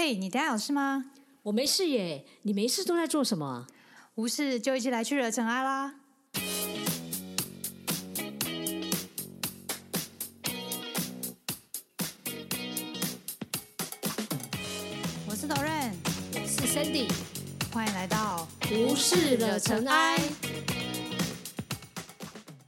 嘿，你等下有事吗？我没事耶，你没事都在做什么？无事就一起来去惹尘埃啦！我是 Doren，我是 Sandy，欢迎来到无事惹尘埃。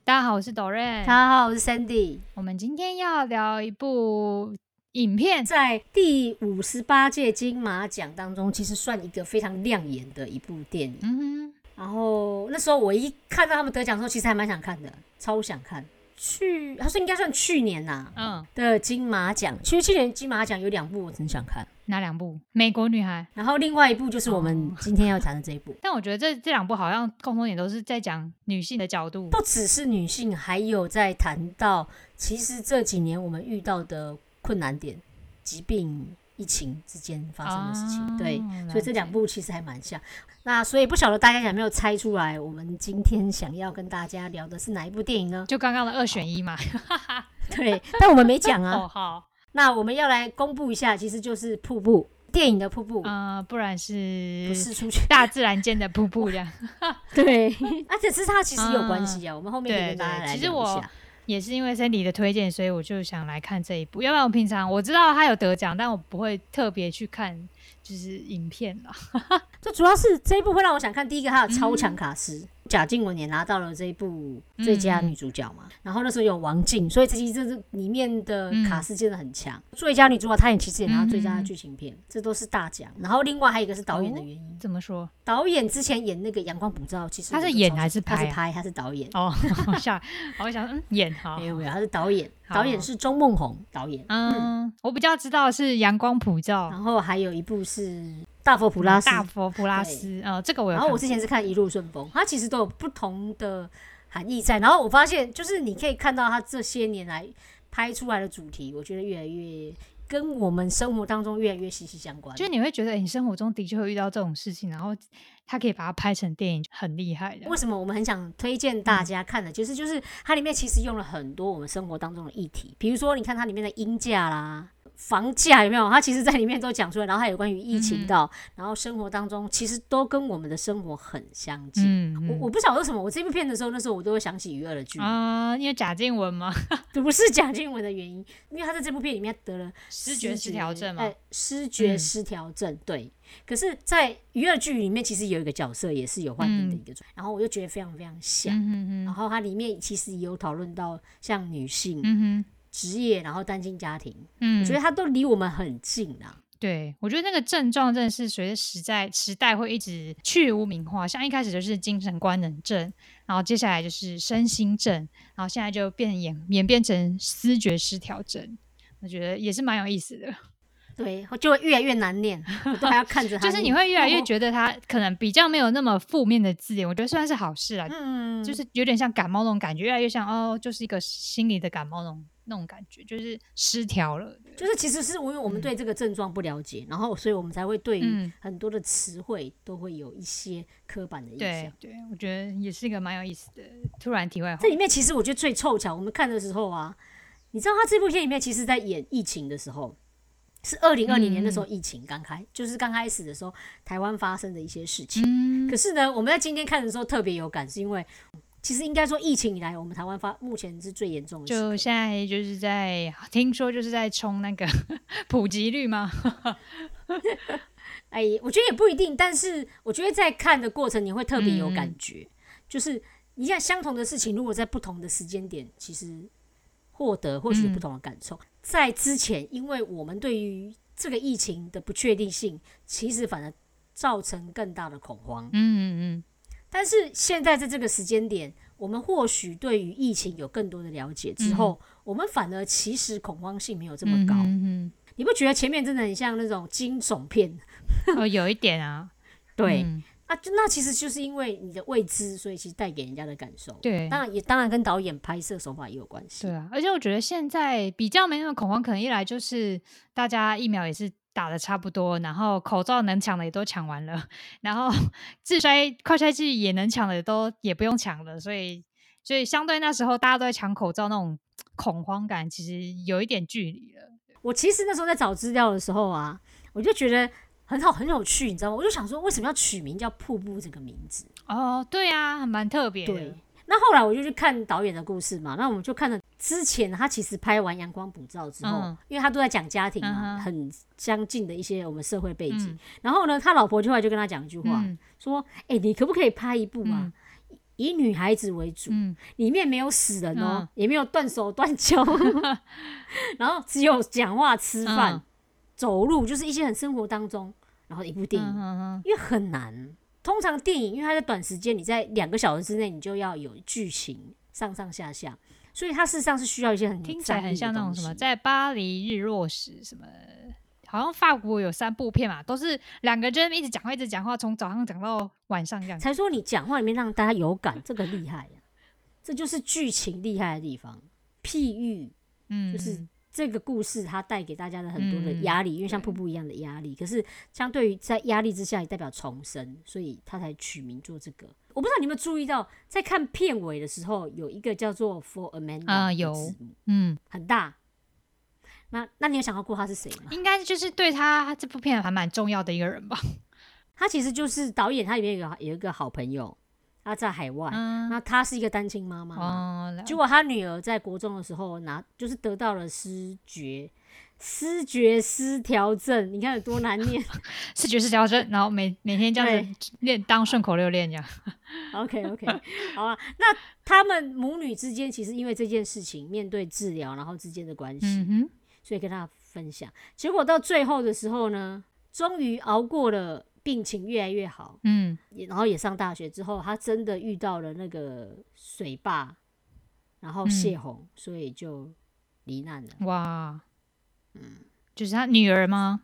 大家好，我是 Doren，大家好，我是 Sandy。我们今天要聊一部影片，在第五十八届金马奖当中，其实算一个非常亮眼的一部电影。嗯哼然后那时候我一看到他们得奖的时候，其实还蛮想看的，超想看。去，他说应该算去年呐、哼，嗯，的金马奖。其实去年金马奖有两部我很想看，哪两部？美国女孩。然后另外一部就是我们哦今天要谈的这一部。但我觉得这这两部好像共同点都是在讲女性的角度。不只是女性，还有在谈到其实这几年我们遇到的困难点、疾病、疫情之间发生的事情。哦对，所以这两部其实还蛮像。那所以不晓得大家有没有猜出来，我们今天想要跟大家聊的是哪一部电影呢？就刚刚的二选一嘛。对，但我们没讲啊。哦，好，那我们要来公布一下，其实就是瀑布电影的瀑布，呃，不然是不是是出去。大自然间的瀑布这样。对，而且是它其实有关系啊。我们后面可以对跟大家来对其实我聊一下。也是因为 Cindy 的推荐，所以我就想来看这一部。要不然我平常我知道他有得奖，但我不会特别去看就是影片了。这主要是这一部会让我想看，第一个他有超强卡司，贾静雯也拿到了这一部最佳女主角嘛，然后那时候有王静，所以其实这是里面的卡斯真的很强。最佳女主角她也其实也拿到最佳剧情片，这都是大奖。然后另外还有一个是导演的原因，怎么说？导演之前演那个《阳光普照》，其实他是演还是拍啊他是拍，他是导演。哦，好想，我想嗯演好没。有没有，他是导演，好导演是钟梦红导演。嗯，我比较知道是阳光普照，然后还有一部是《大佛普拉斯》，大佛普拉斯，呃，这个我有。然后我之前是看《一路顺风》，它其实都有不同的含义在。然后我发现，就是你可以看到它这些年来拍出来的主题，我觉得越来越跟我们生活当中越来越息息相关。就是你会觉得你生活中的确会遇到这种事情，然后他可以把它拍成电影，很厉害的。为什么我们很想推荐大家看的，就是就是它里面其实用了很多我们生活当中的议题，比如说你看它里面的音价啦。房价有没有？他其实在里面都讲出来，然后还有关于疫情的，然后生活当中其实都跟我们的生活很相近。嗯，我我不晓得为什么，我这部片的时候，那时候我都会想起余二的剧，啊、因为贾静雯吗，不是贾静雯的原因，因为他在这部片里面得了失觉失调症嘛。哎，失觉嗯失调症，对。可是，在娱乐剧里面，其实有一个角色也是有患病的一个状，然后我就觉得非常非常像。嗯哼然后它里面其实也有讨论到像女性、职业，然后单亲家庭，嗯，我觉得它都离我们很近啊。对，我觉得那个症状真的是随着时代时代会一直去污名化，像一开始就是精神官能症，然后接下来就是身心症，然后现在就变演演变成思觉失调症，我觉得也是蛮有意思的。对，就会越来越难念，我都还要看着 它念。就是你会越来越哦 觉得他可能比较没有那么负面的字眼，我觉得算是好事啊，嗯，就是有点像感冒那种感觉，越来越像哦，就是一个心理的感冒那种那种感觉，就是失调了。就是其实是因为我们对这个症状不了解，然后所以我们才会对很多的词汇都会有一些刻板的印象。对对，我觉得也是一个蛮有意思的。突然题外话这，里面其实我觉得最凑巧，我们看的时候啊，你知道他这部片里面其实在演疫情的时候，是二零二零年那时候疫情刚开，就是刚开始的时候台湾发生的一些事情。嗯可是呢，我们在今天看的时候特别有感，是因为其实应该说疫情以来，我们台湾发目前是最严重的。就现在就是在听说就是在冲那个 普及率吗？哎，我觉得也不一定，但是我觉得在看的过程你会特别有嗯感觉，就是你像相同的事情，如果在不同的时间点，其实获得或许不嗯同的感受。在之前，因为我们对于这个疫情的不确定性，其实反而造成更大的恐慌。嗯嗯嗯但是现在在这个时间点，我们或许对于疫情有更多的了解之后，我们反而其实恐慌性没有这么嗯高。嗯你不觉得前面真的很像那种惊悚片？嗯，哦，有一点啊，对，嗯啊，就那其实就是因为你的未知，所以其实带给人家的感受。对当然也当然跟导演拍摄手法也有关系。对啊，而且我觉得现在比较没那么恐慌，可能一来就是大家疫苗也是打的差不多，然后口罩能抢的也都抢完了，然后自筛快筛剂也能抢的都也不用抢了，所以所以相对那时候大家都在抢口罩那种恐慌感，其实有一点距离了。我其实那时候在找资料的时候啊，我就觉得很好，很有趣，你知道吗？我就想说，为什么要取名叫瀑布这个名字？哦，对啊，蛮特别对的。，那后来我就去看导演的故事嘛，那我们就看了之前他其实拍完《阳光普照》之后，嗯因为他都在讲家庭嘛，嗯很相近的一些我们社会背景。嗯然后呢，他老婆就后来就跟他讲一句话，嗯说：“哎、你可不可以拍一部啊？以女孩子为主，嗯里面没有死人哦，嗯也没有断手断脚，然后只有讲话、吃饭、嗯走路，就是一些很生活当中，然后一部电影。因为很难。通常电影，因为它在短时间，你在两个小时之内，你就要有剧情上上下下，所以它事实上是需要一些很有听起来很像那种什么，在巴黎日落时什么，好像法国有三部片嘛，都是两个人一直讲话，一直讲话，从早上讲到晚上这样。才说你讲话里面让大家有感，这个厉害呀、这就是剧情厉害的地方。譬喻嗯，就是这个故事，它带给大家的很多的压力，因为像瀑布一样的压力。可是相对于在压力之下，也代表重生，所以他才取名做这个。我不知道你有没有注意到，在看片尾的时候，有一个叫做 For Amanda 的啊有嗯，很大。那那你有想到过他是谁吗？应该就是对他这部片还蛮重要的一个人吧。他其实就是导演，他里面有有一个好朋友，他在海外，嗯，那她是一个单亲妈妈嘛。哦，结果她女儿在国中的时候拿，就是得到了失觉失觉失调症，你看有多难念。视觉失调症，然后每每天这样子练当顺口溜练这样。OK OK，好啊。那他们母女之间其实因为这件事情面对治疗，然后之间的关系，嗯，所以跟他分享。结果到最后的时候呢，终于熬过了病情越来越好，嗯。然后也上大学之后，他真的遇到了那个水坝，然后泄洪，所以就罹难了。哇，嗯，就是他女儿吗？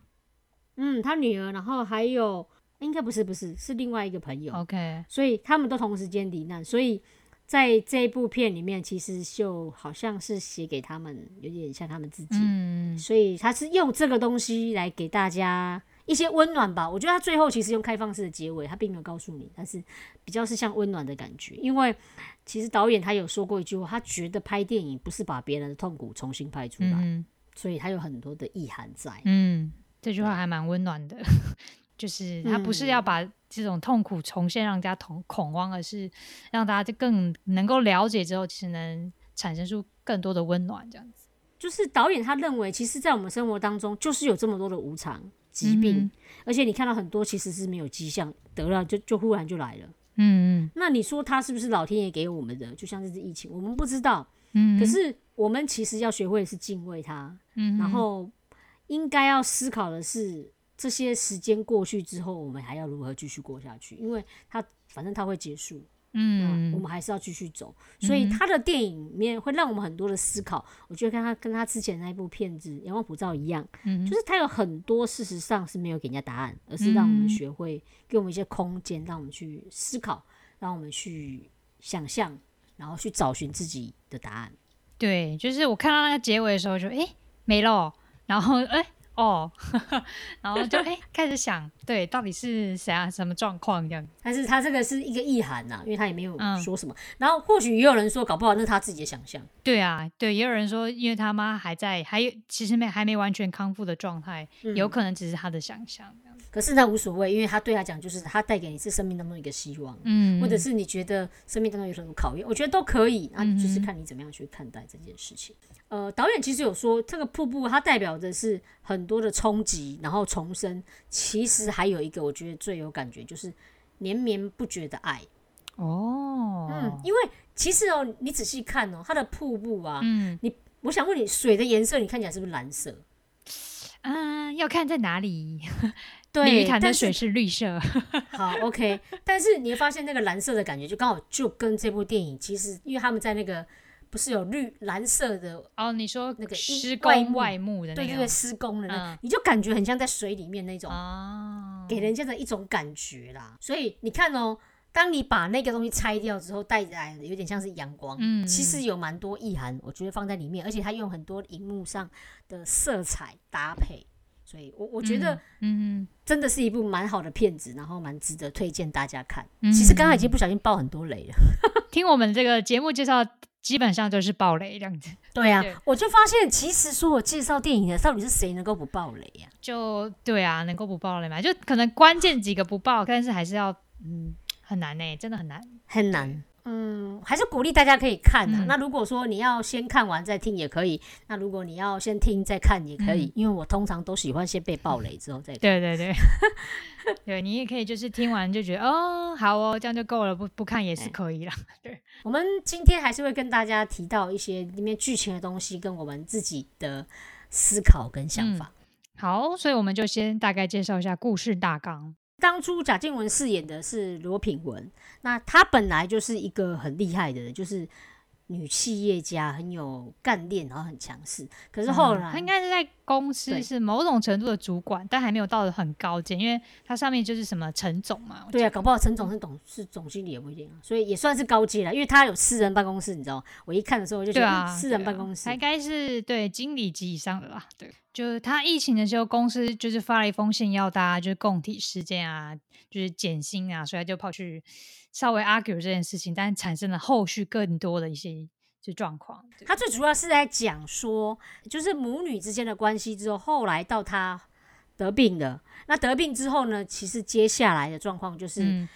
嗯，他女儿，然后还有应该不是不是是另外一个朋友，？OK，所以他们都同时间罹难，所以在这一部片里面，其实就好像是写给他们，有点像他们自己，嗯。所以他是用这个东西来给大家一些温暖吧。我觉得他最后其实用开放式的结尾，他并没有告诉你，但是比较是像温暖的感觉。因为其实导演他有说过一句话，他觉得拍电影不是把别人的痛苦重新拍出来，嗯所以他有很多的意涵在。嗯，这句话还蛮温暖的，就是他不是要把这种痛苦重现让大家恐恐慌，而是让大家就更能够了解之后，其实能产生出更多的温暖，这样子。就是导演他认为，其实，在我们生活当中，就是有这么多的无常疾病，嗯而且你看到很多其实是没有迹象，得了就就忽然就来了。嗯嗯。那你说他是不是老天爷给我们的？就像这次疫情，我们不知道，嗯，可是我们其实要学会的是敬畏他，嗯，然后应该要思考的是，这些时间过去之后，我们还要如何继续过下去？因为他反正他会结束，嗯，我嗯们还是要继续走。所以他的电影里面会让我们很多的思考。我觉得跟他跟他之前那一部片子《阳光普照》一样，嗯就是他有很多事实上是没有给人家答案，而是让我们嗯学会给我们一些空间，让我们去思考，让我们去想象，然后去找寻自己的答案。对，就是我看到那个结尾的时候就，诶没了哦，然后诶哦，然后就诶开始想，对，到底是谁啊，什么状况这样？但是他这个是一个意涵呐、因为他也没有嗯说什么。然后或许也有人说，搞不好那是他自己的想象。对啊，对，也有人说，因为他妈还在，还有其实没还没完全康复的状态，嗯有可能只是他的想象。可是那无所谓，因为他对他讲，就是他带给你是生命当中一个希望，嗯，或者是你觉得生命当中有什么考验，我觉得都可以。那就是嗯看你怎么样去看待这件事情。呃，导演其实有说，这个瀑布它代表的是很多的冲击，然后重生。其实还有一个，我觉得最有感觉就是连绵不绝的爱。哦，嗯，因为其实哦，你仔细看哦，它的瀑布啊，嗯你我想问你，水的颜色你看起来是不是蓝色？啊，要看在哪里。对，鲤鱼潭的但是水是绿色，好，OK，但是你会发现那个蓝色的感觉，就刚好就跟这部电影其实，因为他们在那个不是有绿蓝色的，哦，你说那个施工外幕的那个对对对，施工的那，嗯。你就感觉很像在水里面那种，啊，给人家的一种感觉啦。所以你看哦，当你把那个东西拆掉之后，带来的有点像是阳光，嗯。其实有蛮多意涵，我觉得放在里面，而且它用很多荧幕上的色彩搭配，所以我我觉得。嗯，真的是一部蛮好的片子，然后蛮值得推荐大家看。嗯其实刚刚已经不小心爆很多雷了。听我们这个节目介绍基本上就是爆雷这样子。对啊对，我就发现其实说我介绍电影的，到底是谁能够不爆雷呀、就对啊，能够不爆雷嘛？就可能关键几个不爆，但是还是要嗯很难呢、真的很难。很难。嗯，还是鼓励大家可以看啊。嗯那如果说你要先看完再听也可以，那如果你要先听再看也可以，嗯因为我通常都喜欢先被暴雷之后再看。对对对，对 你也可以就是听完就觉得哦好哦，这样就够了，不不看也是可以啦。对，我们今天还是会跟大家提到一些里面剧情的东西，跟我们自己的思考跟想法。好，所以我们就先大概介绍一下故事大纲。当初贾静雯饰演的是罗品文，那她本来就是一个很厉害的人，就是女企业家，很有干练，然后很强势。可是后来，嗯他应该是在公司是某种程度的主管，但还没有到的很高阶，因为它上面就是什么陈总嘛。对啊，搞不好陈总是董是总经理也不一定啊，所以也算是高阶了，因为他有私人办公室，你知道吗？我一看的时候我就觉得、私人办公室他应该是对经理级以上的吧。对，就是他疫情的时候，公司就是发了一封信要大家就是共体时间啊，就是减薪啊，所以他就跑去稍微 argue 这件事情，但产生了后续更多的一些就状况。他最主要是在讲说，就是母女之间的关系之后，后来到他得病了，那得病之后呢，其实接下来的状况就是。嗯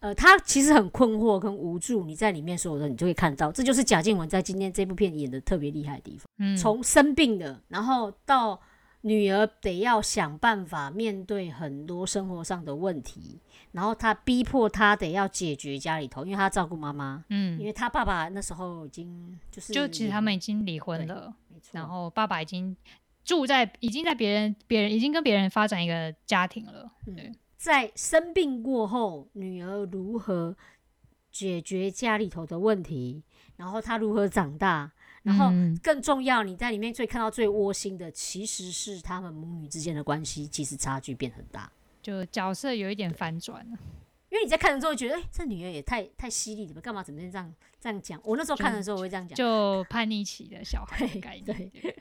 呃，他其实很困惑跟无助，你在里面所有的你就会看到，这就是贾静雯在今天这部片演的特别厉害的地方。嗯，从生病的，然后到女儿得要想办法面对很多生活上的问题，然后他逼迫他得要解决家里头，因为他照顾妈妈，嗯因嗯，为他爸爸那时候已经就是就其实他们已经离婚了，没错，然后爸爸已经住在已经在别人别人已经跟别人发展一个家庭了。对嗯，在生病过后，女儿如何解决家里头的问题，然后她如何长大，然后嗯更重要，你在里面最看到最窝心的，其实是他们母女之间的关系，其实差距变很大。就角色有一点反转了。因为你在看的时候觉得，哎、这女儿也太太犀利了吧？干嘛整天这样这样讲？我那时候看的时候我会这样讲，就叛逆期的小孩的对概念。对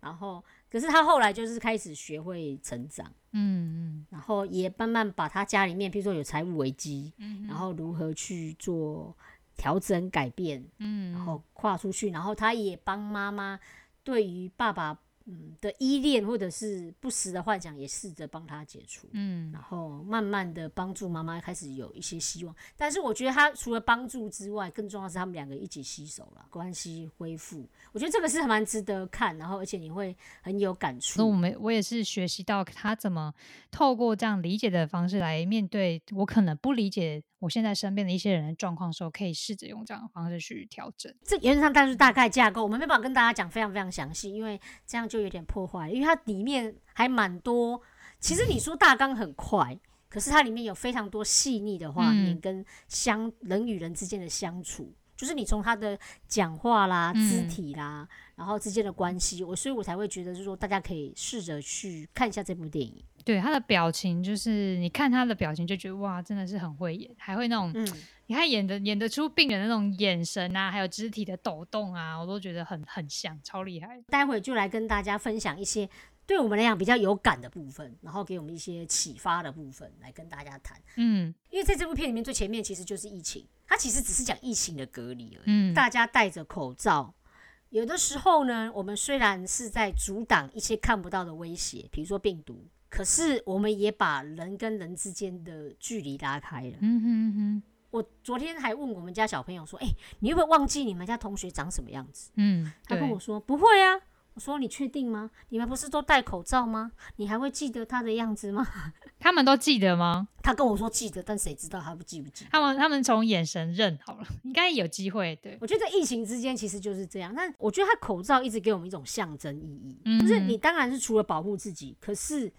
然后可是他后来就是开始学会成长，嗯嗯然后也慢慢把他家里面，譬如说有财务危机，嗯然后如何去做调整改变，嗯，然后跨出去，然后他也帮妈妈对于爸爸嗯的依恋或者是不实的幻想，也试着帮他解除。嗯然后慢慢的帮助妈妈开始有一些希望，但是我觉得他除了帮助之外，更重要是他们两个一起携手了，关系恢复。我觉得这个是蛮值得看，然后而且你会很有感触。那我。们我也是学习到他怎么透过这样理解的方式来面对我可能不理解我现在身边的一些人的状况的时候，可以试着用这样的方式去调整。这原则上但是大概架构，我们没办法跟大家讲非常非常详细，因为这样就有点破坏，因为它里面还蛮多。其实你说大纲很快，可是它里面有非常多细腻的画面嗯跟相人与人之间的相处。就是你从他的讲话啦、嗯肢体啦，然后之间的关系，我所以我才会觉得，就是说大家可以试着去看一下这部电影。对他的表情，就是你看他的表情就觉得哇，真的是很会演，还会那种嗯，你看演的演得出病人的那种眼神啊，还有肢体的抖动啊，我都觉得很很像，超厉害。待会就来跟大家分享一些对我们来讲比较有感的部分，然后给我们一些启发的部分来跟大家谈。嗯因为在这部片里面最前面其实就是疫情，它其实只是讲疫情的隔离而已。嗯，大家戴着口罩，有的时候呢，我们虽然是在阻挡一些看不到的威胁，比如说病毒，可是我们也把人跟人之间的距离拉开了。嗯哼哼，我昨天还问我们家小朋友说：“哎、你会不会忘记你们家同学长什么样子嗯，？”他跟我说：“不会啊。”我说：“你确定吗？你们不是都戴口罩吗？你还会记得他的样子吗 他们都记得吗？？”他跟我说记得，但谁知道他不记不记得？他们他们从眼神认好了，应该有机会。对，我觉得疫情之间其实就是这样。但我觉得他口罩一直给我们一种象征意义，嗯就是你当然是除了保护自己，可是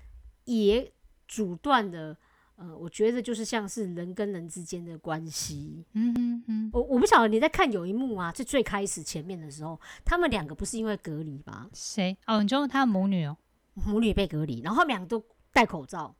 也阻断的。呃，我觉得就是像是人跟人之间的关系。嗯哼哼，我我不晓得你在看有一幕啊，是最开始前面的时候，他们两个不是因为隔离吗？谁？哦，你说他母女哦，母女被隔离，然后他们两个都戴口罩，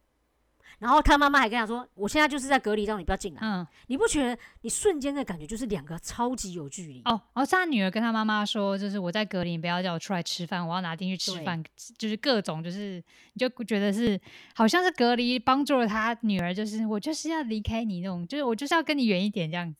然后他妈妈还跟他说：“我现在就是在隔离，让你不要进来。嗯，你不觉得你瞬间的感觉就是两个超级有距离？哦，哦，是他女儿跟他妈妈说，就是我在隔离，你不要叫我出来吃饭，我要拿进去吃饭，就是各种，就是你就觉得是好像是隔离帮助了他女儿，就是我就是要离开你那种，就是我就是要跟你远一点这样子。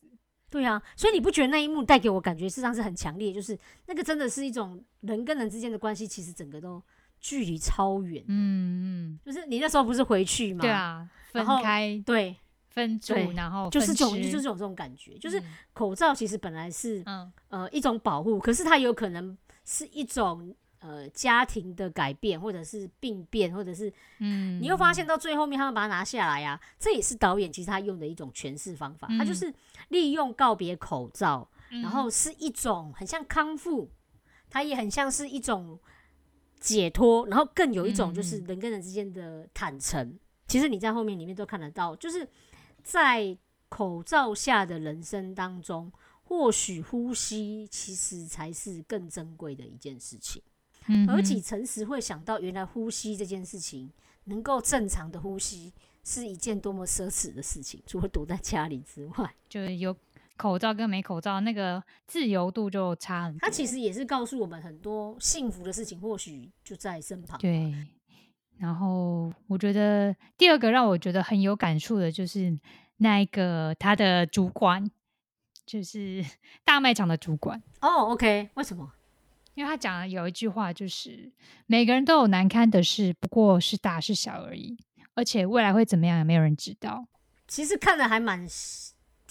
对啊，所以你不觉得那一幕带给我感觉事实上是很强烈，就是那个真的是一种人跟人之间的关系，其实整个都距离超远。嗯嗯，就是你那时候不是回去吗？对，啊，分然后开对，分组，然后就是这种就是吃。这种这种感觉，就是嗯。口罩其实本来是嗯。呃一种保护，可是它有可能是一种呃家庭的改变，或者是病变，或者是嗯，你又发现到最后面他们把它拿下来呀、这也是导演其实他用的一种诠释方法，他就嗯是利用告别口罩，嗯，然后是一种很像康复，它也很像是一种解脱，然后更有一种就是嗯人跟人之间的坦诚。其实你在后面里面都看得到，就是在口罩下的人生当中，或许呼吸其实才是更珍贵的一件事情。嗯而且诚实会想到，原来呼吸这件事情能够正常的呼吸是一件多么奢侈的事情，除了躲在家里之外。就是有口罩跟没口罩那个自由度就差很多。它其实也是告诉我们很多幸福的事情，或许就在身旁。，对，然后我觉得第二个让我觉得很有感触的就是那一个他的主管，就是 大卖场的主管。哦，OK，为什么？因为他讲了有一句话，就是每个人都有难堪的事，不过是大是小而已，而且未来会怎么样，也没有人知道。其实看的还蛮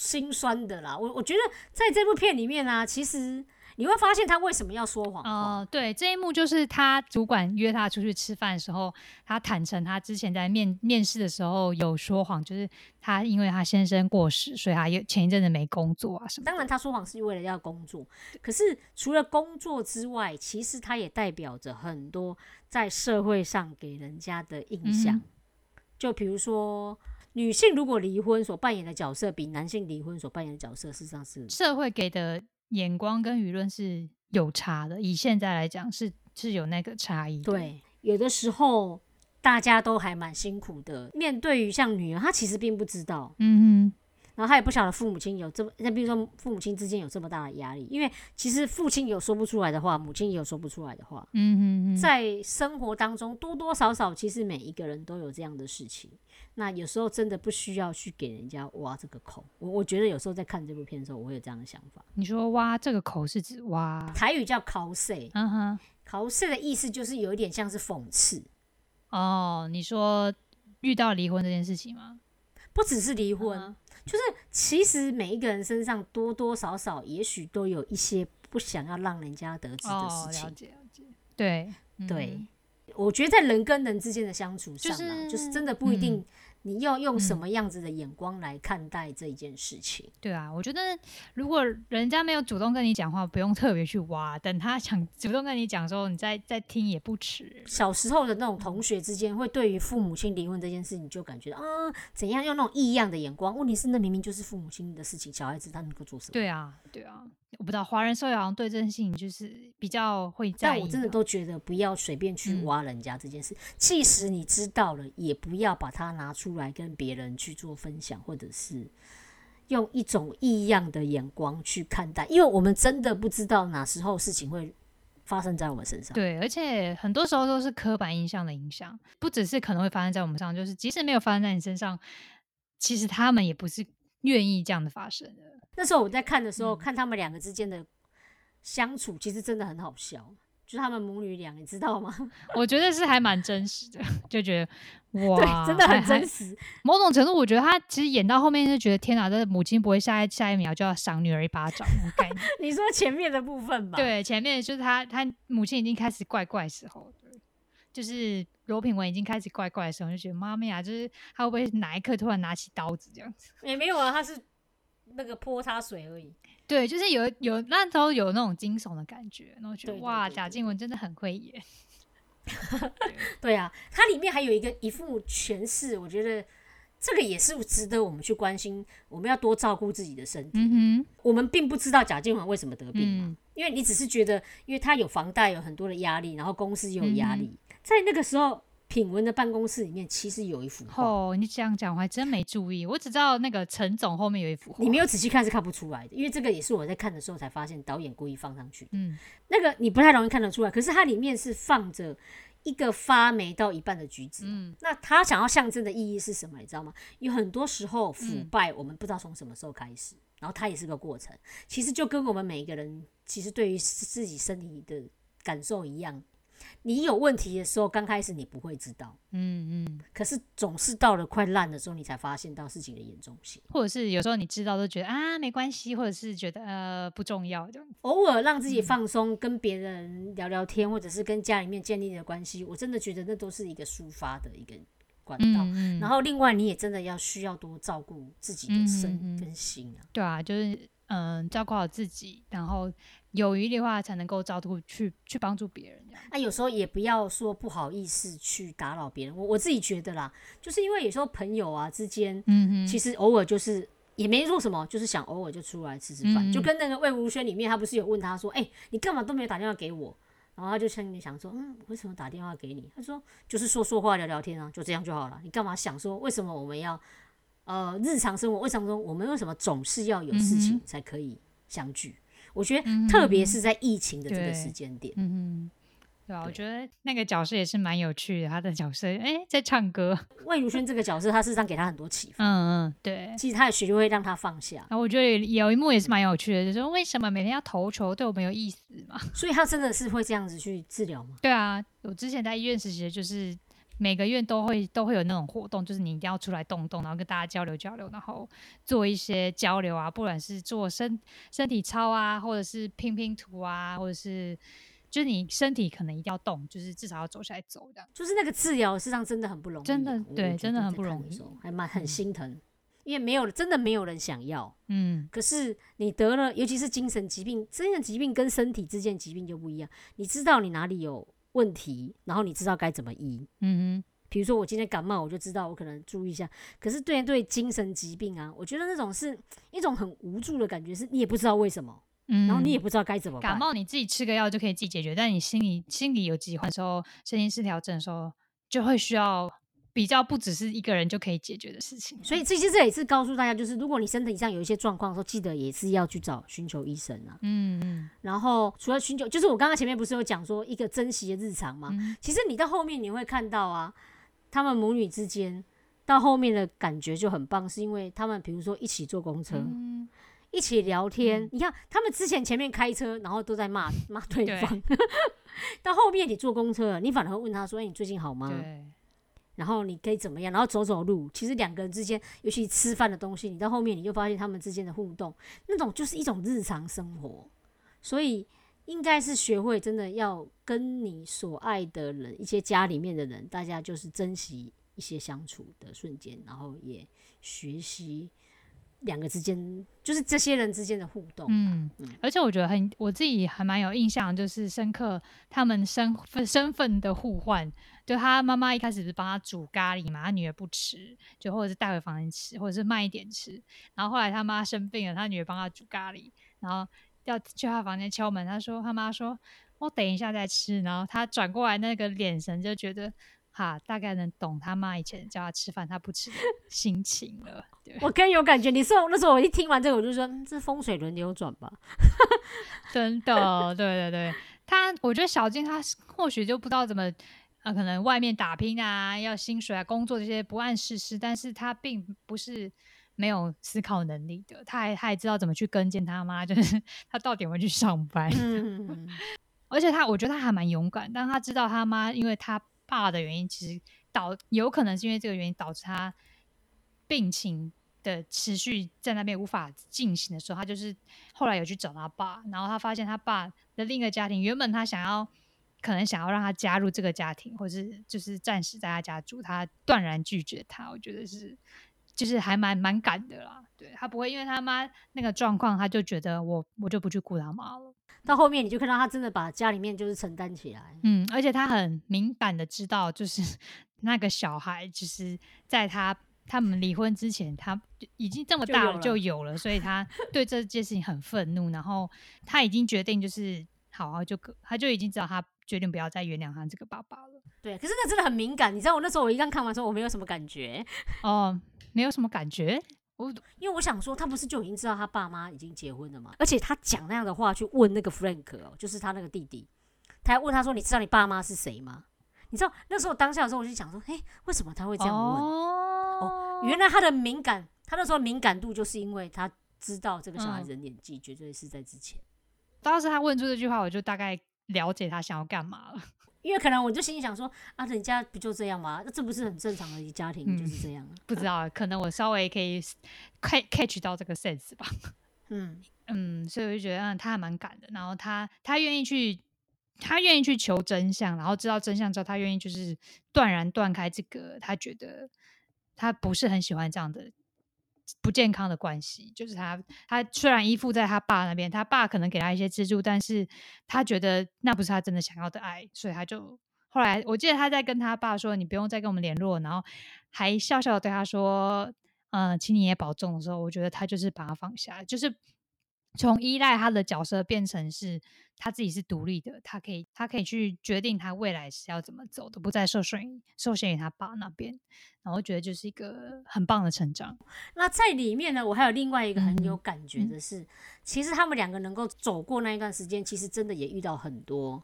心心酸的啦。我我觉得在这部片里面啊，其实你会发现他为什么要说谎话。哦、对，这一幕就是他主管约他出去吃饭的时候，他坦诚他之前在面面试的时候有说谎，就是他因为他先生过世，所以他有前一阵子没工作啊什么。当然，他说谎是为了要工作，可是除了工作之外，其实他也代表着很多在社会上给人家的印象。嗯就比如说，女性如果离婚所扮演的角色，比男性离婚所扮演的角色，事实上是社会给的眼光跟舆论是有差的，以现在来讲是是有那个差异。对。有的时候大家都还蛮辛苦的，面对于像女儿，她其实并不知道，嗯嗯然后她也不晓得父母亲有这么，那比如说父母亲之间有这么大的压力，因为其实父亲有说不出来的话，母亲也有说不出来的话。嗯，嗯哼哼，在生活当中，多多少少，其实每一个人都有这样的事情。那有时候真的不需要去给人家挖这个口。我我觉得有时候在看这部片的时候，我会有这样的想法。你说挖这个口是指挖，台语叫 cos，嗯哼，cos 的意思就是有一点像是讽刺，哦，你说遇到离婚这件事情吗？不只是离婚，嗯就是其实每一个人身上多多少少，也许都有一些不想要让人家得知的哦，事情。了解了解，对对嗯，我觉得在人跟人之间的相处上啊，就是就是真的不一定嗯你要用什嗯么样子的眼光来看待这一件事情。对啊，我觉得如果人家没有主动跟你讲话，不用特别去挖，等他想主动跟你讲的时候，你再再听也不迟。小时候的那种同学之间，会对于父母亲离婚这件事你，就感觉啊、怎样用那种异样的眼光。问题是，那明明就是父母亲的事情，小孩子他能够做什么？对啊，对啊，我不知道华人社会好像对这件事情就是比较会在意吧。但我真的都觉得不要随便去嗯挖人家这件事，即使你知道了，也不要把它拿出来跟别人去做分享，或者是用一种异样的眼光去看待，因为我们真的不知道哪时候事情会发生在我们身上。对，而且很多时候都是刻板印象的影响，不只是可能会发生在我们身上，就是即使没有发生在你身上，其实他们也不是愿意这样的发生的。那时候我在看的时候，嗯看他们两个之间的相处，其实真的很好笑。就是他们母女俩，你知道吗？我觉得是还蛮真实的，就觉得哇，对，真的很真实。某种程度，我觉得他其实演到后面就觉得天哪，这母亲不会下一下一秒就要赏女儿一巴掌那种概念。你说前面的部分吧？，对，前面就是他他母亲已经开始怪怪的时候，对就是罗品文已经开始怪怪的时候，就觉得妈咪啊，就是他会不会哪一刻突然拿起刀子这样子？也没有啊，他是那个泼他水而已。对，就是有有那时候有那种惊悚的感觉，然后觉得哇，贾静雯真的很会演。对啊，它里面还有一个一副诠释，我觉得这个也是值得我们去关心。我们要多照顾自己的身体。嗯哼，我们并不知道贾静雯为什么得病嘛，嗯因为你只是觉得，因为她有房贷，有很多的压力，然后公司也有压嗯力。在那个时候，品文的办公室里面其实有一幅画，哦，你这样讲我还真没注意，我只知道那个陈总后面有一幅画。你没有仔细看是看不出来的，因为这个也是我在看的时候才发现导演故意放上去的。嗯那个你不太容易看得出来，可是它里面是放着一个发霉到一半的橘子。嗯那它想要象征的意义是什么？你知道吗？有很多时候腐嗯败，我们不知道从什么时候开始，然后它也是个过程。其实就跟我们每一个人，其实对于自己身体的感受一样。你有问题的时候，刚开始你不会知道，嗯嗯，可是总是到了快烂的时候，你才发现到事情的严重性。或者是有时候你知道都觉得啊没关系，或者是觉得呃不重要这样。偶尔让自嗯己放松，跟别人聊聊天，或者是跟家里面建立的关系，我真的觉得那都是一个抒发的一个管道。嗯嗯，然后另外，你也真的要需要多照顾自己的嗯身跟心啊。对啊，就是嗯照顾好自己，然后有余力的话才能够照顾去去帮助别人。那、有时候也不要说不好意思去打扰别人。我我自己觉得啦，就是因为有时候朋友啊之间，嗯哼，其实偶尔就是也没做什么，就是想偶尔就出来吃吃饭，嗯就跟那个魏如萱里面，他不是有问他说，哎、你干嘛都没有打电话给我？然后他就心里想说，嗯，为什么打电话给你？他说就是说说话聊聊天啊，就这样就好了。你干嘛想说为什么我们要呃日常生活？为什么说我们为什么总是要有事情才可以相聚？我觉得特别是在疫情的这个时间点，嗯哼，对啊，我觉得那个角色也是蛮有趣的，他的角色哎在唱歌，魏如萱这个角色，他事实上给他很多启发。嗯嗯对。其实他的学就会让他放下，然后我觉得有有一幕也是蛮有趣的，就是说为什么每天要投球对我没有意思嘛？所以他真的是会这样子去治疗吗？对啊，我之前在医院实习，的就是每个月都会都会有那种活动，就是你一定要出来动动，然后跟大家交流交流，然后做一些交流啊，不管是做身身体操啊，或者是拼拼图啊，或者是就是你身体可能一定要动，就是至少要走下来走这样。就是那个治疗，事实上真的很不容易啊，真的对真的很不容易还蛮很嗯心疼，因为没有真的没有人想要。嗯可是你得了，尤其是精神疾病，精神疾病跟身体之间疾病就不一样。你知道你哪里有问题，然后你知道该怎么医。嗯哼比如说我今天感冒，我就知道我可能注意一下。可是对对精神疾病啊，我觉得那种是一种很无助的感觉，是你也不知道为什么，嗯，然后你也不知道该怎么办。感冒你自己吃个药就可以自己解决，但你心里心里有疾患的时候，神经失调症的时候，就会需要比较不只是一个人就可以解决的事情。所以这些这也是告诉大家，就是如果你身体上有一些状况的时候，记得也是要去找寻求医生啊。嗯嗯然后除了寻求，就是我刚刚前面不是有讲说一个珍惜的日常吗？嗯其实你到后面你会看到啊，他们母女之间到后面的感觉就很棒，是因为他们比如说一起坐公车，嗯，一起聊天。你看他们之前前面开车，然后都在骂骂对对方，到后面你坐公车了，你反而会问他说：“哎、你最近好吗？”然后你可以怎么样？然后走走路，其实两个人之间，尤其吃饭的东西，你到后面你就发现他们之间的互动，那种就是一种日常生活。所以应该是学会真的要跟你所爱的人，一些家里面的人，大家就是珍惜一些相处的瞬间，然后也学习两个之间，就是这些人之间的互动。嗯嗯，而且我觉得很我自己还蛮有印象，就是深刻他们身份身份的互换。就他妈妈一开始是帮他煮咖喱嘛，他女儿不吃，就或者是带回房间吃，或者是慢一点吃。然后后来他妈生病了，他女儿帮他煮咖喱，然后要去他房间敲门，他说他妈说我等一下再吃，然后他转过来那个眼神就觉得。哈，大概能懂他妈以前叫他吃饭他不吃的 心情了。对，我更有感觉。你说那时候我一听完这个，我就说，嗯这风水轮流转吧。真的，对对对，他我觉得小静他或许就不知道怎么，啊，可能外面打拼啊，要薪水啊，工作这些不谙世事，但是他并不是没有思考能力的，他还他还知道怎么去跟进他妈，就是 他到点会去上班，嗯，而且他我觉得他还蛮勇敢，但他知道他妈因为他爸的原因，其实导有可能是因为这个原因导致他病情的持续在那边无法进行的时候，他就是后来有去找他爸，然后他发现他爸的另一个家庭，原本他想要可能想要让他加入这个家庭，或是就是暂时在他家住，他断然拒绝他，我觉得是就是还蛮蛮敢的啦，对他不会因为他妈那个状况，他就觉得我我就不去顾他妈了。到后面你就看到他真的把家里面就是承担起来。嗯，而且他很敏感的知道，就是 那个小孩，就是在他他们离婚之前，他已经这么大了就有了就有了，所以他对这件事情很愤怒，然后他已经决定就是好好就可他就已经知道他决定不要再原谅他这个爸爸了。对，可是那真的很敏感。你知道我那时候我一刚看完之后，我没有什么感觉，哦，没有什么感觉，我因为我想说他不是就已经知道他爸妈已经结婚了吗？而且他讲那样的话去问那个 Frank 哦，就是他那个弟弟，他还问他说：“你知道你爸妈是谁吗？”你知道那时候当下的时候，我就想说，哎、为什么他会这样问？哦，原来他的敏感，他那时候敏感度就是因为他知道这个小嗯孩子的年纪绝对是在之前，当时他问出这句话，我就大概了解他想要干嘛了。因为可能我就心里想说，啊，人家不就这样吗？那这不是很正常的一家庭嗯就是这样啊？不知道，可能我稍微可以 catch catch 到这个 sense 吧。嗯，嗯，所以我就觉得，嗯，他还蛮敢的。然后他他愿意去，他愿意去求真相，然后知道真相之后，他愿意就是断然断开这个他觉得他不是很喜欢这样的不健康的关系。就是他他虽然依附在他爸那边，他爸可能给他一些资助，但是他觉得那不是他真的想要的爱，所以他就后来我记得他在跟他爸说：“你不用再跟我们联络。”然后还笑笑对他说：“嗯，请你也保重。”的时候，我觉得他就是把他放下，就是从依赖他的角色变成是他自己是独立的，他可以他可以去决定他未来是要怎么走的，不再受受限于他爸那边。然后我觉得就是一个很棒的成长。那在里面呢，我还有另外一个很有嗯感觉的是，其实他们两个能够走过那一段时间，其实真的也遇到很多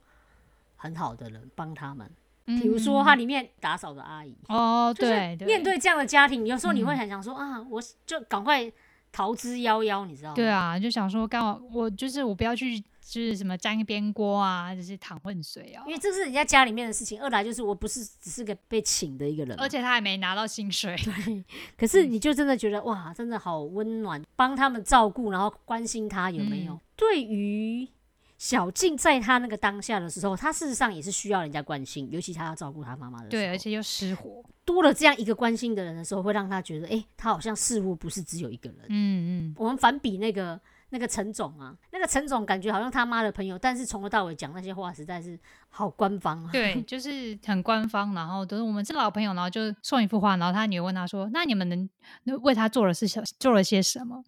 很好的人帮他们。比如说，它里面打扫的阿姨，哦，就是对，面对这样的家庭，有时候你会嗯很想说、啊，我就赶快逃之夭夭，你知道吗？对啊，就想说刚好我就是我不要去就是什么沾边锅啊，就是淌浑水啊因。为这是人家家里面的事情。二来就是我不是只是个被请的一个人，而且他还没拿到薪水，对 可是你就真的觉得哇，真的好温暖，帮他们照顾，然后关心他有没有？嗯对于小静，在他那个当下的时候，他事实上也是需要人家关心，尤其他要照顾他妈妈的时候。对，而且又失火。多了这样一个关心的人的时候，会让他觉得，哎、他好像似乎不是只有一个人。嗯嗯，我们反比那个那个陈总啊，那个陈总感觉好像他妈的朋友，但是从头到尾讲那些话，实在是好官方啊。对，就是很官方，然后都是我们是老朋友，然后就送一幅画，然后他女儿问他说：“那你们能能为他做了是什做了些什么？”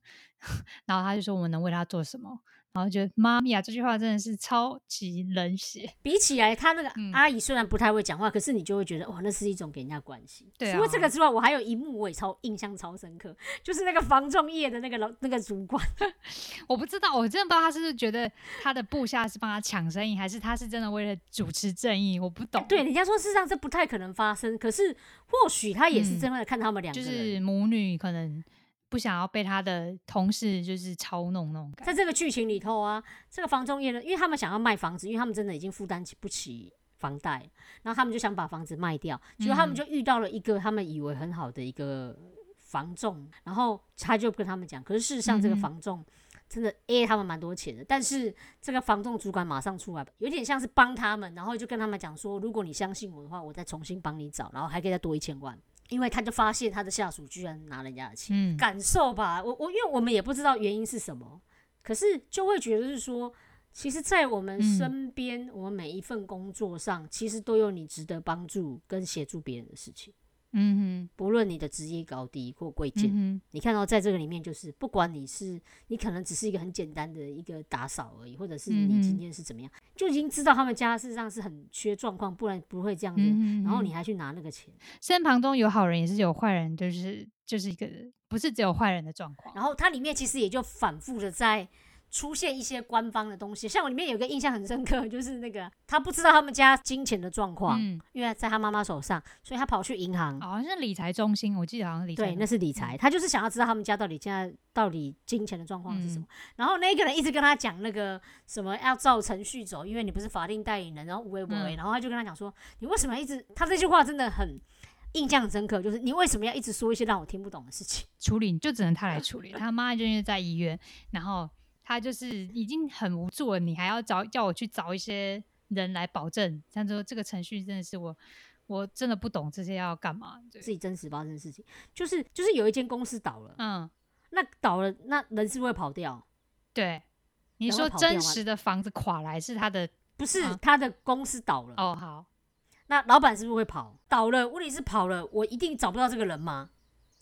然后他就说：“我们能为他做什么？”然后觉得妈咪啊，这句话真的是超级冷血。比起来，他那个嗯阿姨虽然不太会讲话，可是你就会觉得哇，那是一种给人家关心。对啊除了这个之外，我还有一幕我也超印象超深刻，就是那个防重业的那个老那个主管，我不知道，我真的不知道他是不是觉得他的部下是帮他抢生意，还是他是真的为了主持正义，我不懂。对，人家说事实上这不太可能发生，可是或许他也是嗯真的看他们两个就。是母女可能不想要被他的同事就是操弄那种感觉。在这个剧情里头啊，这个房仲业呢，因为他们想要卖房子，因为他们真的已经负担起不起房贷，然后他们就想把房子卖掉，结果他们嗯就遇到了一个他们以为很好的一个房仲，然后他就跟他们讲，可是事实上这个房仲真的 A 他们蛮多钱的，但是这个房仲主管马上出来，有点像是帮他们，然后就跟他们讲说，如果你相信我的话，我再重新帮你找，然后还可以再多一千万。因为他就发现他的下属居然拿人家的钱，嗯，感受吧。我我因为我们也不知道原因是什么，可是就会觉得是说，其实，在我们嗯。身边，我们每一份工作上，其实都有你值得帮助跟协助别人的事情，嗯哼不论你的职业高低或贵贱。嗯你看到在这个里面，就是不管你是你可能只是一个很简单的一个打扫而已，或者是你今天是怎么样，就已经知道他们家事实上是很缺状况，不然不会这样子。嗯，然后你还去拿那个钱，身旁中有好人也是有坏人，就是就是一个不是只有坏人的状况。然后它里面其实也就反复的在出现一些官方的东西，像我里面有个印象很深刻，就是那个他不知道他们家金钱的状况，嗯，因为在他妈妈手上，所以他跑去银行。好像是理财中心，我记得好像是理财对，那是理财，他就是想要知道他们家到底现在到底金钱的状况是什么。嗯然后那个人一直跟他讲那个什么要照程序走，因为你不是法定代理人，然后无为不为，嗯然后他就跟他讲说，你为什么一直？他这句话真的很印象很深刻，就是你为什么要一直说一些让我听不懂的事情？处理，就只能他来处理。他妈就是在医院，然后他就是已经很无助了，你还要找叫我去找一些人来保证。他说这个程序真的是我，我真的不懂这些要干嘛。自己真实发生的事情，就是就是有一间公司倒了，嗯，那倒了，那人是不是会跑掉？对。你说真实的房子垮来是他的不是啊他的公司倒了，哦，好，那老板是不是会跑？倒了，问题是跑了，我一定找不到这个人吗？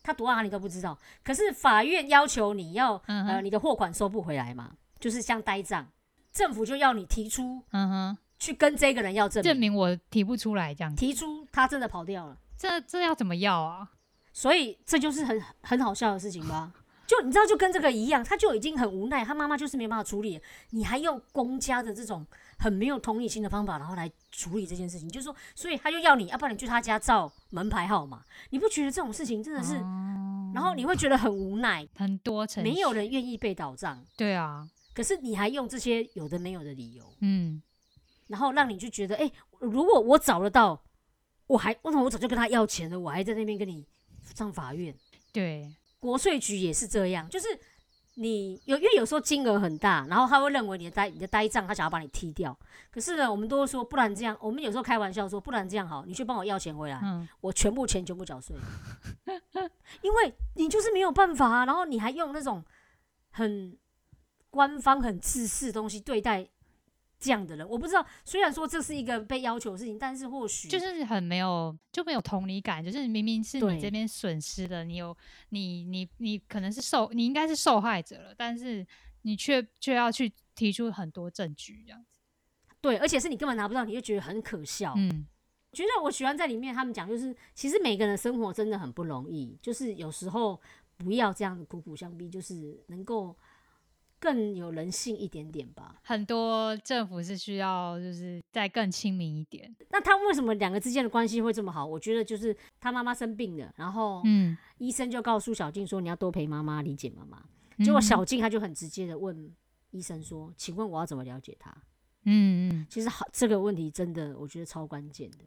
他躲到哪里都不知道。可是法院要求你要，呃，嗯哼，你的货款收不回来嘛，就是像呆账，政府就要你提出嗯哼，去跟这个人要证明，证明我提不出来这样，提出他真的跑掉了。这这要怎么要啊？所以这就是很很好笑的事情吧？就你知道，就跟这个一样，他就已经很无奈，他妈妈就是没办法处理，你还用公家的这种很没有同理心的方法，然后来处理这件事情。就是说，所以他就要你，要不然你去他家照门牌号码。你不觉得这种事情真的是？然后你会觉得很无奈，很多层，没有人愿意被倒账。对啊，可是你还用这些有的没有的理由，嗯，然后让你就觉得，哎、如果我找得到，我还为什么我早就跟他要钱了，我还在那边跟你上法院？对，国税局也是这样，就是你有因为有时候金额很大，然后他会认为你的呆你的呆账，他想要把你踢掉。可是呢，我们都说，不然这样，我们有时候开玩笑说，不然这样好，你去帮我要钱回来，嗯，我全部钱全部缴税，因为你就是没有办法啊。然后你还用那种很官方、很自私的东西对待这样的人，我不知道。虽然说这是一个被要求的事情，但是或许就是很没有就没有同理感，就是明明是你这边损失了，你有你你你可能是受你应该是受害者了，但是你却却要去提出很多证据这样子，对，而且是你根本拿不到，你就觉得很可笑。嗯，觉得我喜欢在里面，他们讲就是，其实每个人的生活真的很不容易，就是有时候不要这样苦苦相逼，就是能够更有人性一点点吧。很多政府是需要就是再更亲民一点，那他为什么两个之间的关系会这么好？我觉得就是他妈妈生病了，然后嗯，医生就告诉小静说你要多陪妈妈，理解妈妈。结果嗯小静她就很直接的问医生说：“请问我要怎么了解他嗯嗯？”其实好这个问题真的我觉得超关键的。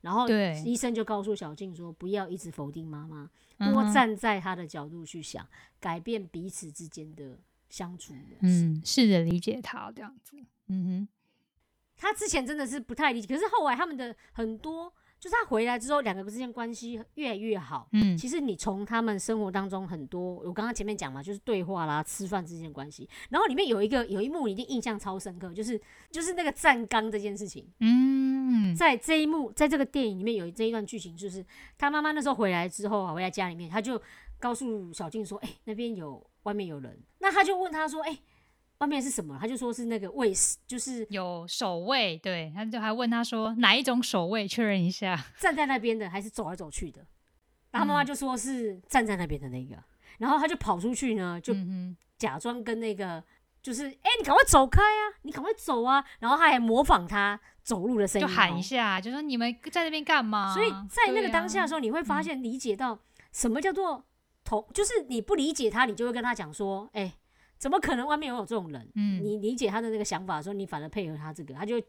然后对医生就告诉小静说：“不要一直否定妈妈，多站在她的角度去想，改变彼此之间的相处模式。嗯，试着理解他这样子，嗯哼，他之前真的是不太理解，可是后来他们的很多，就是他回来之后，两个之间关系越来越好。嗯其实你从他们生活当中很多，我刚刚前面讲嘛，就是对话啦、吃饭之间的关系，然后里面有一个有一幕你一定印象超深刻，就是就是那个站岗这件事情。嗯，在这一幕，在这个电影里面有这一段剧情，就是他妈妈那时候回来之后啊，回来家里面，他就告诉小静说：“哎、那边有外面有人。”那他就问他说：“哎、外面是什么？”他就说是那个卫士，就是有守卫，对，他就还问他说哪一种守卫，确认一下，站在那边的，还是走来走去的。然后妈妈就说是站在那边的那个，然后他就跑出去呢，就嗯假装跟那个就是哎、你赶快走开啊，你赶快走啊，然后他还模仿他走路的声，音，就喊一。下，就说你们在那边干嘛？所以在那个当下的时候，你会发现理解到什么叫做同，就是你不理解他，你就会跟他讲说，哎、怎么可能外面有这种人？嗯你理解他的那个想法的时候，你反而配合他这个，他就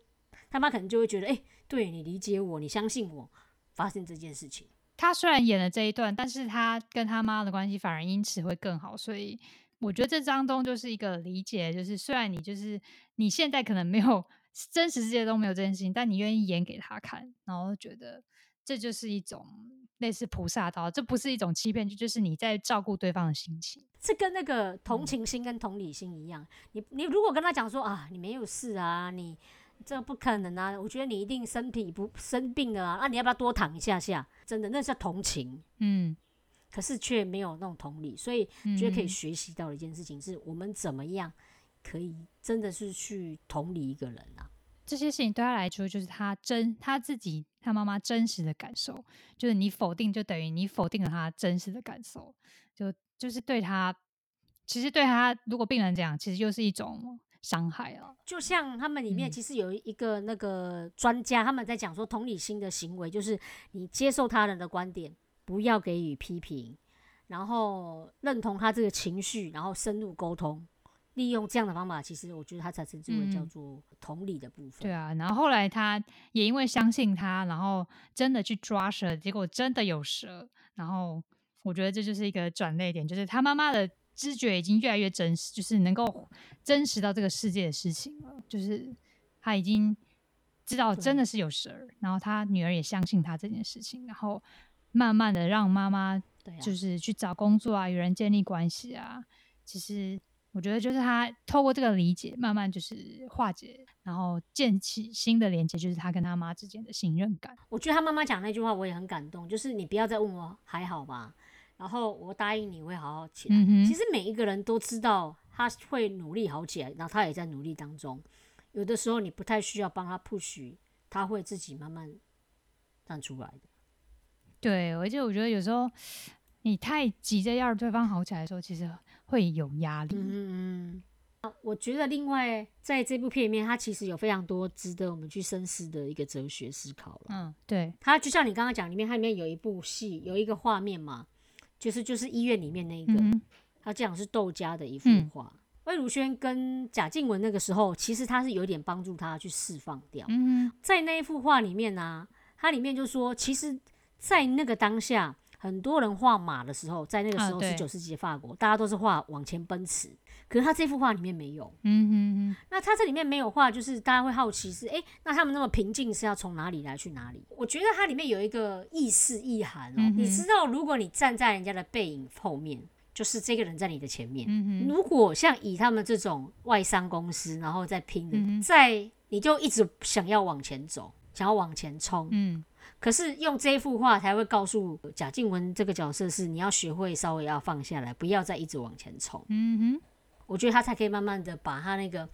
他妈可能就会觉得，哎、对你理解我，你相信我，发生这件事情。他虽然演了这一段，但是他跟他妈的关系反而因此会更好，所以我觉得这张东就是一个理解，就是虽然你就是你现在可能没有真实世界中没有这件事情，但你愿意演给他看，然后觉得这就是一种类似菩萨道，这不是一种欺骗，就就是你在照顾对方的心情。这跟那个同情心跟同理心一样，你你如果跟他讲说啊，你没有事啊，你这不可能啊，我觉得你一定身体不生病了啊，那、你要不要多躺一下下？真的，那叫同情，嗯，可是却没有那种同理，所以觉得可以嗯学习到的一件事情是，我们怎么样可以真的是去同理一个人啊？这些事情对他来说，就是他真他自己他妈妈真实的感受，就是你否定就等于你否定了他真实的感受，就就是对他，其实对他如果病人这样，其实就是一种伤害啊。就像他们里面嗯。其实有一个那个专家，他们在讲说同理心的行为，就是你接受他人的观点，不要给予批评，然后认同他这个情绪，然后深入沟通，利用这样的方法，其实我觉得他才称之为叫嗯做同理的部分。对啊，然后后来他也因为相信他，然后真的去抓蛇，结果真的有蛇。然后我觉得这就是一个转捩点，就是他妈妈的知觉已经越来越真实，就是能够真实到这个世界的事情了。就是他已经知道真的是有蛇，然后他女儿也相信他这件事情，然后慢慢的让妈妈就是去找工作啊，与人建立关系啊。其实我觉得就是他透过这个理解，慢慢就是化解，然后建起新的连接，就是他跟他妈之间的信任感。我觉得他妈妈讲那句话我也很感动，就是你不要再问我还好吧，然后我答应你会好好起来。嗯其实每一个人都知道他会努力好起来，然后他也在努力当中。有的时候你不太需要帮他 push，他会自己慢慢站出来的。对，而且我觉得有时候你太急着要对方好起来的时候，其实会有压力。嗯嗯嗯。我觉得另外在这部片里面，它其实有非常多值得我们去深思的一个哲学思考了。嗯，对，它就像你刚刚讲，里面它里面有一部戏，有一个画面嘛，就是就是医院里面那一个，嗯他讲是窦家的一幅嗯画。魏如萱跟贾静雯那个时候，其实他是有点帮助他去释放掉。嗯在那一幅画里面呢、它里面就说，其实，在那个当下，很多人画马的时候，在那个时候啊对十九世纪的法国，大家都是画往前奔驰，可是他这幅画里面没有。嗯嗯那他这里面没有画，就是大家会好奇是，诶，那他们那么平静是要从哪里来去哪里？我觉得它里面有一个意思意涵哦，嗯你知道，如果你站在人家的背影后面，就是这个人在你的前面。嗯如果像以他们这种外商公司，然后在拼的，嗯在你就一直想要往前走，想要往前冲，嗯可是用这幅画才会告诉贾静雯这个角色是你要学会稍微要放下来，不要再一直往前冲。嗯哼，我觉得他才可以慢慢的把他那个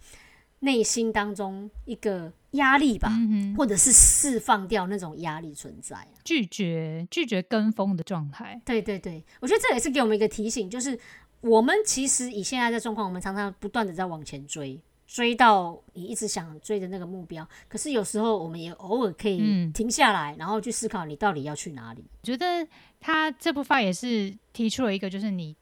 内心当中一个压力吧，嗯，或者是释放掉那种压力存在啊。拒绝拒绝跟风的状态。对对对，我觉得这也是给我们一个提醒，就是我们其实以现在的状况，我们常常不断的在往前追，追到你一直想追的那个目标。可是有时候我们也偶尔可以嗯停下来，然后去思考你到底要去哪里。我觉得他这部发也是提出了一个，就是你，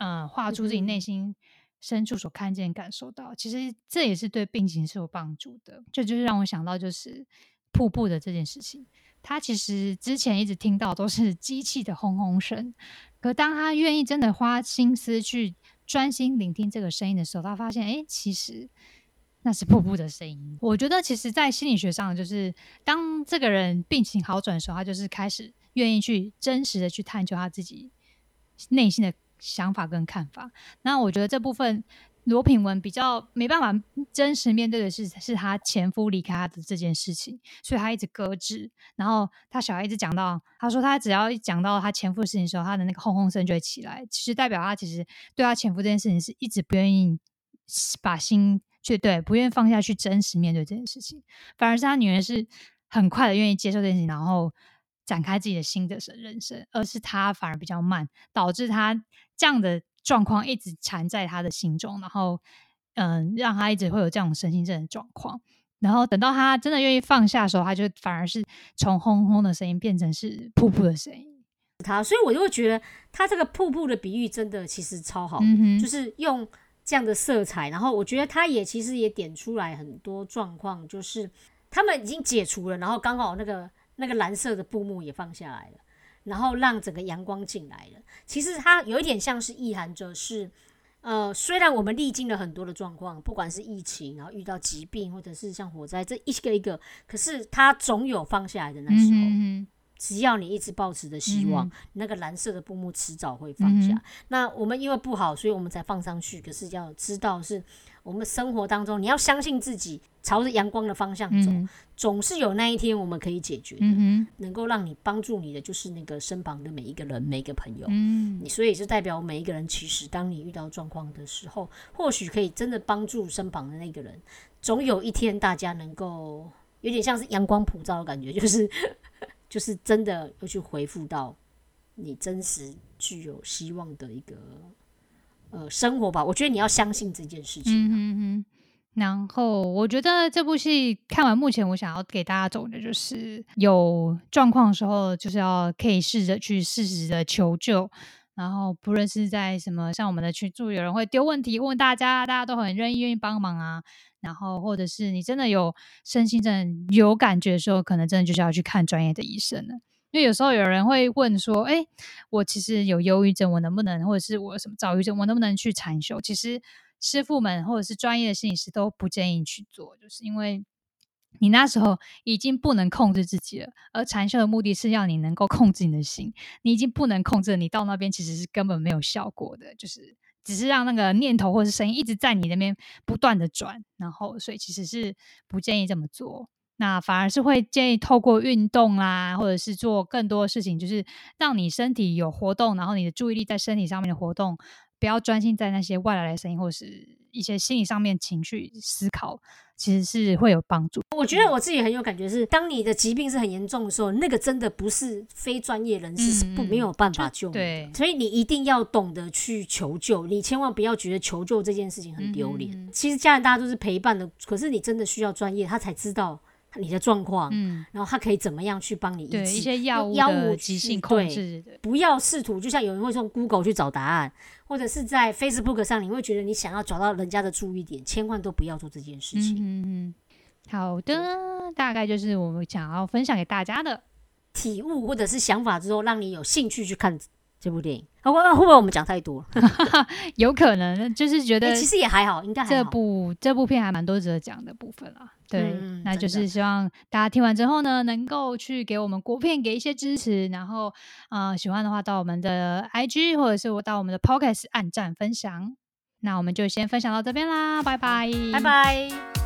嗯、画出自己内心深处所看见、感受到，其实这也是对病情是有帮助的。这就是让我想到，就是瀑布的这件事情。他其实之前一直听到都是机器的轰轰声，可当他愿意真的花心思去专心聆听这个声音的时候，他发现，哎，其实那是瀑布的声音。我觉得，其实，在心理学上，就是当这个人病情好转的时候，他就是开始愿意去真实的去探究他自己内心的想法跟看法。那我觉得这部分罗品文比较没办法真实面对的是，是他前夫离开他的这件事情，所以他一直搁置。然后他小孩一直讲到，他说他只要一讲到他前夫的事情的时候，他的那个轰轰声就会起来，其实代表他其实对他前夫这件事情是一直不愿意把心去对，不愿意放下去真实面对这件事情，反而是他女儿是很快的愿意接受这件事情，然后展开自己的新的人生，而是他反而比较慢，导致他这样的状况一直缠在他的心中，然后嗯，让他一直会有这种身心症的状况。然后等到他真的愿意放下的时候，他就反而是从轰轰的声音变成是瀑布的声音。他，所以我就会觉得他这个瀑布的比喻真的其实超好，嗯，就是用这样的色彩，然后我觉得他也其实也点出来很多状况，就是他们已经解除了，然后刚好那个那个蓝色的布幕也放下来了，然后让整个阳光进来了。其实它有一点像是意涵着是。呃，虽然我们历经了很多的状况，不管是疫情，然后遇到疾病，或者是像火灾，这一个一个，可是它总有放下来的那时候。嗯只要你一直抱持着希望，嗯那个蓝色的布幕迟早会放下。嗯那我们因为不好，所以我们才放上去。可是要知道，是我们生活当中，你要相信自己，朝着阳光的方向走，嗯总是有那一天我们可以解决的。嗯，能够让你帮助你的，就是那个身旁的每一个人、每一个朋友。嗯你所以就代表每一个人，其实当你遇到状况的时候，或许可以真的帮助身旁的那个人。总有一天，大家能够有点像是阳光普照的感觉，就是就是真的又去回复到你真实具有希望的一个呃生活吧。我觉得你要相信这件事情。嗯哼哼。然后我觉得这部戏看完，目前我想要给大家总的就是，有状况的时候，就是要可以试着去适时的求救。然后不论是在什么，像我们的群组有人会丢问题问大家，大家都很愿意愿意帮忙啊。然后或者是你真的有身心症有感觉的时候，可能真的就是要去看专业的医生了。因为有时候有人会问说：“哎，我其实有忧郁症，我能不能，或者是我什么躁郁症，我能不能去禅修？”其实师傅们或者是专业的心理师都不建议去做，就是因为你那时候已经不能控制自己了。而禅修的目的是要你能够控制你的心，你已经不能控制，你到那边其实是根本没有效果的，就是只是让那个念头或是声音一直在你那边不断的转，然后所以其实是不建议这么做。那反而是会建议透过运动啦，或者是做更多的事情，就是让你身体有活动，然后你的注意力在身体上面的活动，不要专心在那些外来的声音或是一些心理上面情绪思考，其实是会有帮助。我觉得我自己很有感觉是，当你的疾病是很严重的时候，那个真的不是非专业人士是不没有办法救。对所以你一定要懂得去求救，你千万不要觉得求救这件事情很丢脸。其实家人大家都是陪伴的，可是你真的需要专业，他才知道你的状况，嗯，然后他可以怎么样去帮你医对治一些药物药的物急性控对制，不要试图，就像有人会从 Google 去找答案，或者是在 Facebook 上，你会觉得你想要找到人家的注意点，千万都不要做这件事情。嗯嗯嗯，好的，大概就是我们想要分享给大家的。体悟或者是想法之后，让你有兴趣去看这部电影。会不会会不会我们讲太多了？有可能就是觉得欸其实也还好，应该还这。部这部片还蛮多值得讲的部分啦。对，嗯那就是希望大家听完之后呢，能够去给我们国片给一些支持，然后呃喜欢的话到我们的 IG 或者是我到我们的 Podcast 按赞分享。那我们就先分享到这边啦，拜拜，拜。拜。